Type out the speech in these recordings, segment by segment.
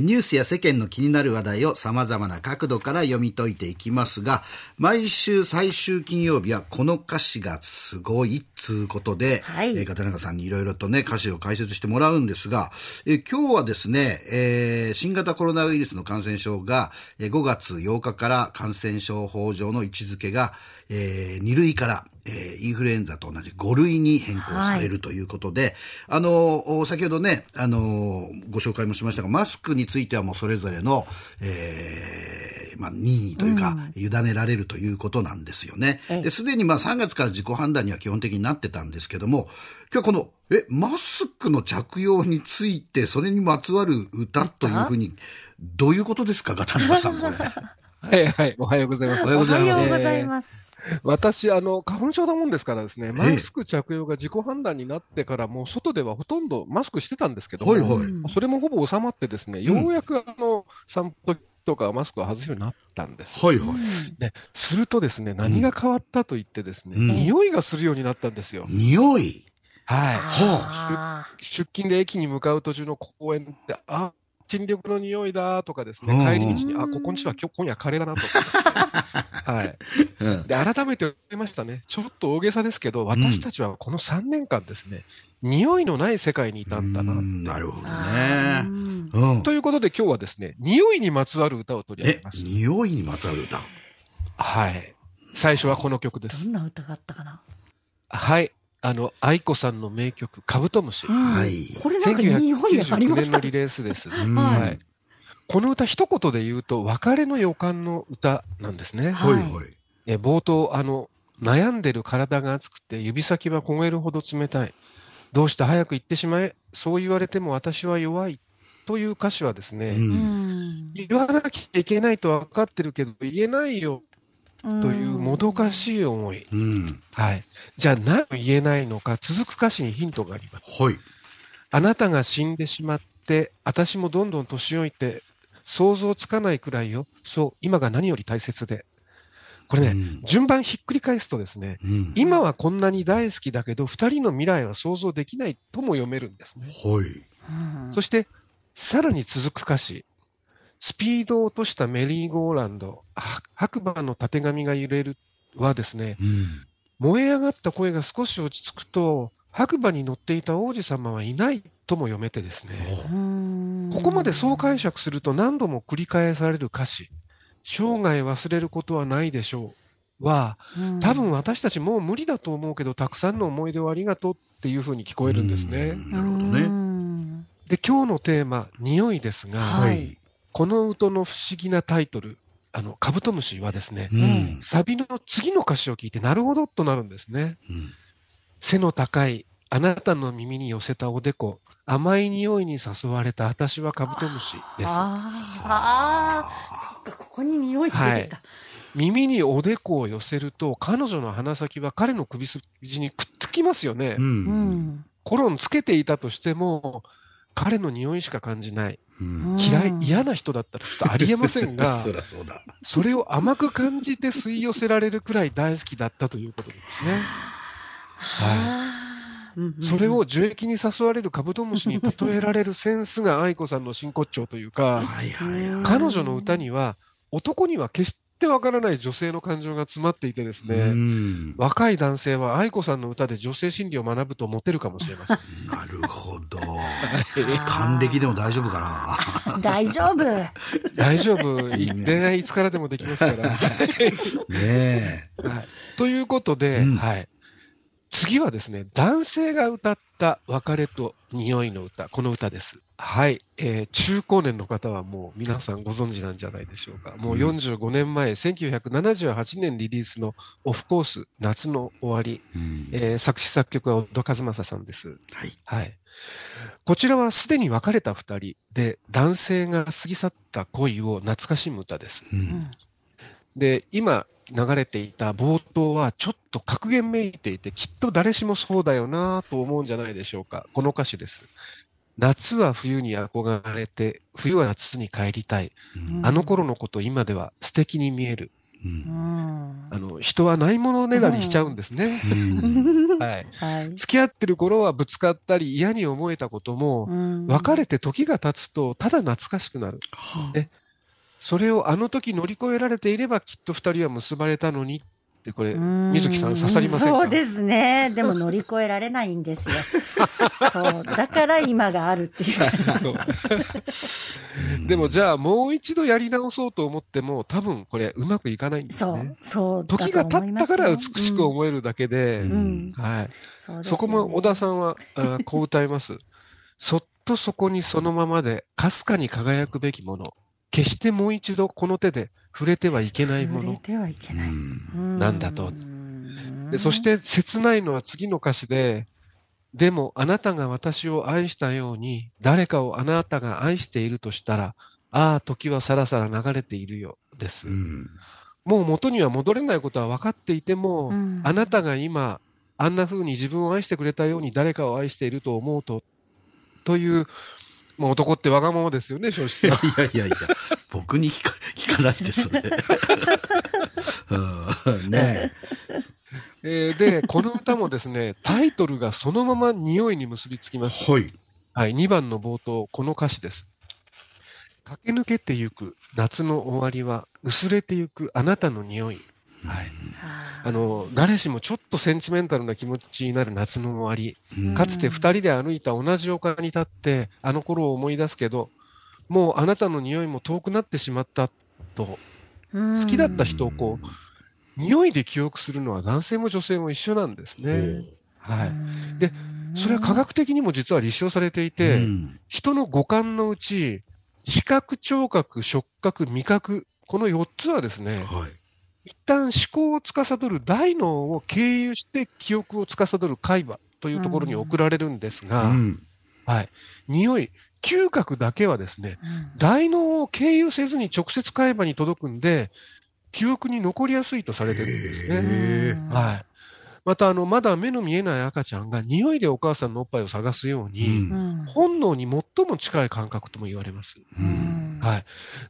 ニュースや世間の気になる話題を様々な角度から読み解いていきますが、毎週最終金曜日はこの歌詞がすごいっつうことで、はい、えー、片中さんにいろいろとね、歌詞を解説してもらうんですが、えー、今日はですね、えー、新型コロナウイルスの感染症が、えー、5月8日から感染症法上の位置づけが、えー、2類から、えー、インフルエンザと同じ5類に変更されるということで、はい、あの、先ほどね、あの、ご紹介もしましたが、マスクについてはもうそれぞれの、えー、まあ、任意というか、うん、委ねられるということなんですよね。で、すでにまあ3月から自己判断には基本的になってたんですけども、今日この、え、マスクの着用について、それにまつわる歌というふうに、どういうことですか、ガタナさん、これ。はいはい、おはようございます。おはようございます。私、あの、花粉症だもんですからですね、マスク着用が自己判断になってから、もう外ではほとんどマスクしてたんですけども、はいはい、それもほぼ収まってですね、ようやくあの、散歩とかマスクを外すようになったんです。はいはい。で、するとですね、何が変わったと言ってですね、うん、匂いがするようになったんですよ。匂いはい。はあ、出勤で駅に向かう途中の公園で、あ、陳緑の匂いだとかですね、帰り道に、あ、ここんちは今日今夜カレーだなとか。はい。で、改めて言いましたね。ちょっと大げさですけど、私たちはこの3年間ですね、匂いのない世界にいたんだな。なるほどね。うん。ということで今日はですね、匂いにまつわる歌を取り上げます。匂いにまつわる歌はい。最初はこの曲です。どんな歌があったかなはい。あの、愛子さんの名曲、カブトムシ。はい。これなんか1999年のリレースです。はい。この歌一言で言うと、別れの予感の歌なんですね。はいはい。え冒頭、あの、悩んでる体が熱くて、指先は焦げるほど冷たい。どうして早く行ってしまえ。そう言われても私は弱い。という歌詞はですね、うん、言わなきゃいけないと分かってるけど、言えないよというもどかしい思い。うん、はい。じゃあ何言えないのか、続く歌詞にヒントがあります。はい。あなたが死んでしまって、私もどんどん年老いて、想像つかないくらいよ。そう、今が何より大切で。これね、うん、順番ひっくり返すとですね、うん、今はこんなに大好きだけど、二人の未来は想像できないとも読めるんですね。はい。そして、さらに続く歌詞。スピードを落としたメリーゴーランド、白馬のたてがみが揺れるはですね、うん、燃え上がった声が少し落ち着くと、白馬に乗っていた王子様はいないとも読めてですね、ここまでそう解釈すると何度も繰り返される歌詞、生涯忘れることはないでしょうは、多分私たちもう無理だと思うけど、たくさんの思い出をありがとうっていうふうに聞こえるんですね。なるほどね。で、今日のテーマ、匂いですが、はい、この歌の不思議なタイトル、あの、カブトムシはですね、うん、サビの次の歌詞を聞いて、なるほどとなるんですね。うん、背の高い、あなたの耳に寄せたおでこ、甘い匂いに誘われた私はカブトムシです。ああ、そっか、ここに匂いが出てきた。はい耳におでこを寄せると、彼女の鼻先は彼の首筋にくっつきますよね。うん、コロンつけていたとしても、彼の匂いしか感じない。嫌い、嫌な人だったらちょっとありえませんが、そそうそれを甘く感じて吸い寄せられるくらい大好きだったということですね。はい。それを樹液に誘われるカブトムシに例えられるセンスが愛子さんの真骨頂というか、彼女の歌には男には決しってわからない女性の感情が詰まっていてですね、若い男性は愛子さんの歌で女性心理を学ぶとモテるかもしれません。なるほど。還暦でも大丈夫かな？大丈夫。大丈夫。恋愛いつからでもできますから。ねえ、はい。ということで、うん、はい。次はですね、男性が歌った別れと匂いの歌、この歌です。はい、えー、中高年の方はもう皆さんご存知なんじゃないでしょうか。もう45年前、うん、1978年リリースのオフコース、夏の終わり、うん、えー、作詞作曲は小田和正さんです。はい。はい。こちらはすでに別れた二人で、男性が過ぎ去った恋を懐かしむ歌です。うん、で、今、流れていた冒頭はちょっと格言めいていて、きっと誰しもそうだよなと思うんじゃないでしょうか。この歌詞です。夏は冬に憧れて、冬は夏に帰りたい。うん、あの頃のこと今では素敵に見える。あの人はないものねだりしちゃうんですね。はい、はい、付き合ってる頃はぶつかったり嫌に思えたことも、別れて時が経つとただ懐かしくなる。ね、それをあの時乗り越えられていればきっと二人は結ばれたのにってこれ水木さん刺さりませんそうですね。でも乗り越えられないんですよ。そう。だから今があるっていう。でもじゃあもう一度やり直そうと思っても多分これうまくいかないんですね。そう時が経ったから美しく思えるだけで、うん、はい。そ、ね、そこも小田さんはあこう歌います。そっとそこにそのままでかすかに輝くべきもの決してもう一度この手で触れてはいけないもの。触れてはいけない。なんだと。でそして切ないのは次の歌詞で、でもあなたが私を愛したように、誰かをあなたが愛しているとしたら、ああ、時はさらさら流れているよ、です。うん、もう元には戻れないことは分かっていても、うん、あなたが今、あんな風に自分を愛してくれたように誰かを愛していると思うと、という、もう男ってわがままですよね、正直。いやいやいや、僕に聞か聞かないで、それ。ね えー、で、この歌もですね、タイトルがそのまま匂いに結びつきます。はい。はい、2番の冒頭、この歌詞です。駆け抜けてゆく夏の終わりは薄れてゆくあなたの匂い。はい、あの誰しもちょっとセンチメンタルな気持ちになる夏の終わり、かつて2人で歩いた同じ丘に立ってあの頃を思い出すけどもうあなたの匂いも遠くなってしまったと好きだった人をこう匂いで記憶するのは男性も女性も一緒なんですね。はい、でそれは科学的にも実は立証されていて、人の五感のうち視覚、聴覚、触覚、味覚この4つはですね、はい一旦思考を司る大脳を経由して記憶を司る海馬というところに送られるんですが、うん、はい、匂い、嗅覚だけはですね、うん、大脳を経由せずに直接海馬に届くんで、記憶に残りやすいとされてるんですね。はい。またあのまだ目の見えない赤ちゃんが匂いでお母さんのおっぱいを探すように、うん、本能に最も近い感覚とも言われます。うん、はい、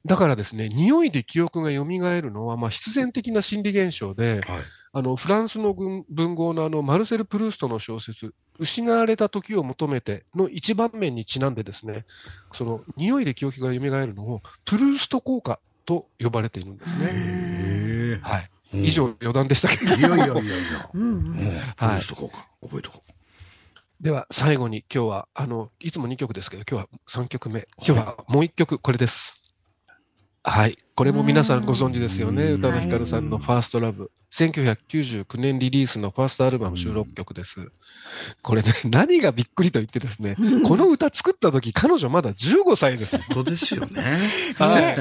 だからですね匂いで記憶が蘇るのはまあ必然的な心理現象で、はい、あのフランスの文豪のあのマルセル・プルーストの小説「失われた時を求めて」の一番面にちなんでですねその匂いで記憶が蘇るのをプルースト効果と呼ばれているんですね。はい、以上余談でしたけど。いやいやいやいや。うん。はい。しとこうか。覚えとこう。では、最後に今日は、あの、いつも2曲ですけど、今日は3曲目。今日はもう1曲、これです。はい。これも皆さんご存知ですよね。宇多田ヒカルさんのファーストラブ。1999年リリースのファーストアルバム収録曲です。これね、何がびっくりと言ってですね、この歌作った時、彼女まだ15歳です。本当ですよね。はい。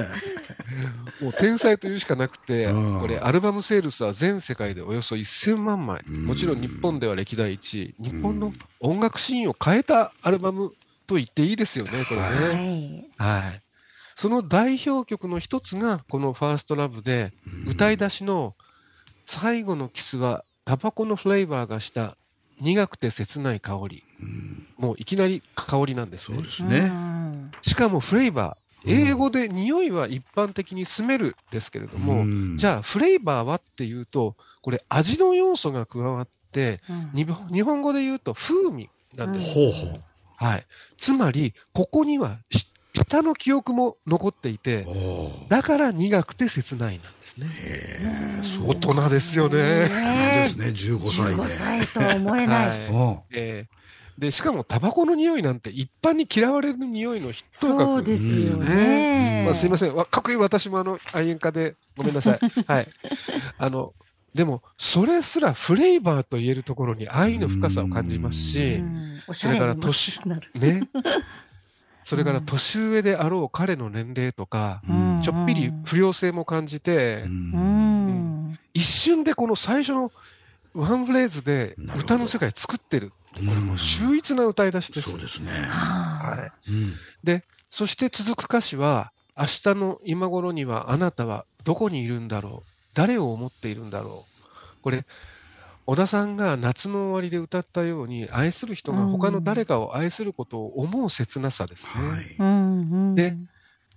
もう天才というしかなくて、これ、アルバムセールスは全世界でおよそ1000万枚、もちろん日本では歴代1位、日本の音楽シーンを変えたアルバムと言っていいですよね、これね。はい、はい。その代表曲の一つが、このファーストラブで、歌い出しの最後のキスは、タバコのフレーバーがした苦くて切ない香り、もういきなり香りなんですね。そうですね。しかもフレーバー、英語で匂いは一般的にスメルですけれども、うん、じゃあフレーバーはっていうと、これ味の要素が加わって、うん、日本語で言うと風味なんです。ほうほうはい。つまり、ここには舌の記憶も残っていて、だから苦くて切ないなんですね。大人ですよね。ですね、15歳で。15歳とは思えない。はいえーで、しかもタバコの匂いなんて一般に嫌われる匂いの筆頭格そうですよね。まあ、すいません。かっこいい私もあの、愛煙家でごめんなさい。はい。あの、でも、それすらフレーバーと言えるところに愛の深さを感じますし、それから年、ね。それから年上であろう彼の年齢とか、ちょっぴり不良性も感じて、一瞬でこの最初のワンフレーズで歌の世界作ってる。これもう秀逸な歌い出しです。そうですね。はい。で、そして続く歌詞は、明日の今頃にはあなたはどこにいるんだろう？誰を思っているんだろう？これ、小田さんが夏の終わりで歌ったように、愛する人が他の誰かを愛することを思う切なさですね。はい、で、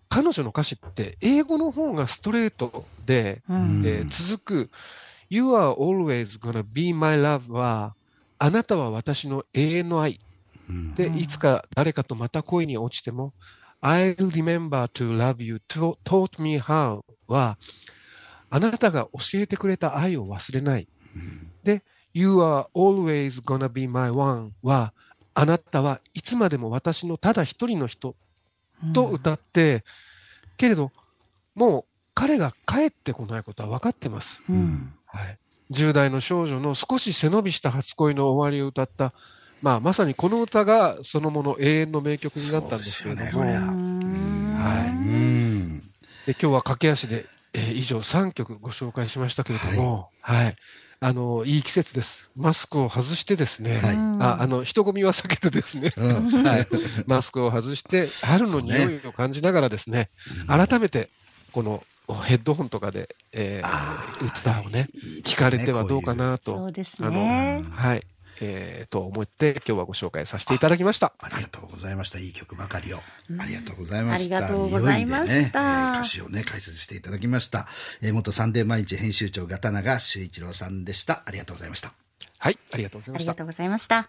彼女の歌詞って英語の方がストレートで、うん、で続く You are always gonna be my love はあなたは私の永遠の愛。うん、で、いつか誰かとまた恋に落ちても I'll remember to love you taught me how はあなたが教えてくれた愛を忘れない。うん、で、You are always gonna be my one はあなたはいつまでも私のただ一人の人と歌って、うん、けれど、もう彼が帰ってこないことは分かってます。うん、はい、10代の少女の少し背伸びした初恋の終わりを歌った、まあ、まさにこの歌がそのもの永遠の名曲になったんですけれども、ね、はい、で今日は駆け足で、えー、以上3曲ご紹介しましたけれども、はい、はい。あの、いい季節です。マスクを外してですね、はい、ああの、人混みは避けてですね、うん、はい、マスクを外して、春の匂いを感じながらですね、ね改めて、このヘッドホンとかで、えー、歌をね、聞かれてはどうかなと。そうですね。はい。えー、と思って今日はご紹介させていただきました。ありがとうございました。いい曲ばかりを、ありがとうございました。ありがとうございました、ね、歌詞をね解説していただきました、えー、元サンデー毎日編集長片永修一郎さんでした。ありがとうございました。はいありがとうございました。ありがとうございました